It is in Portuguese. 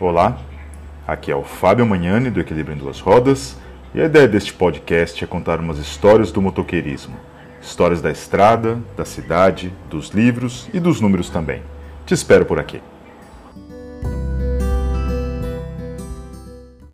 Olá, aqui é o Fábio Magnani do Equilíbrio em Duas Rodas e a ideia deste podcast é contar umas histórias do motoqueirismo. Histórias da estrada, da cidade, dos livros e dos números também. Te espero por aqui.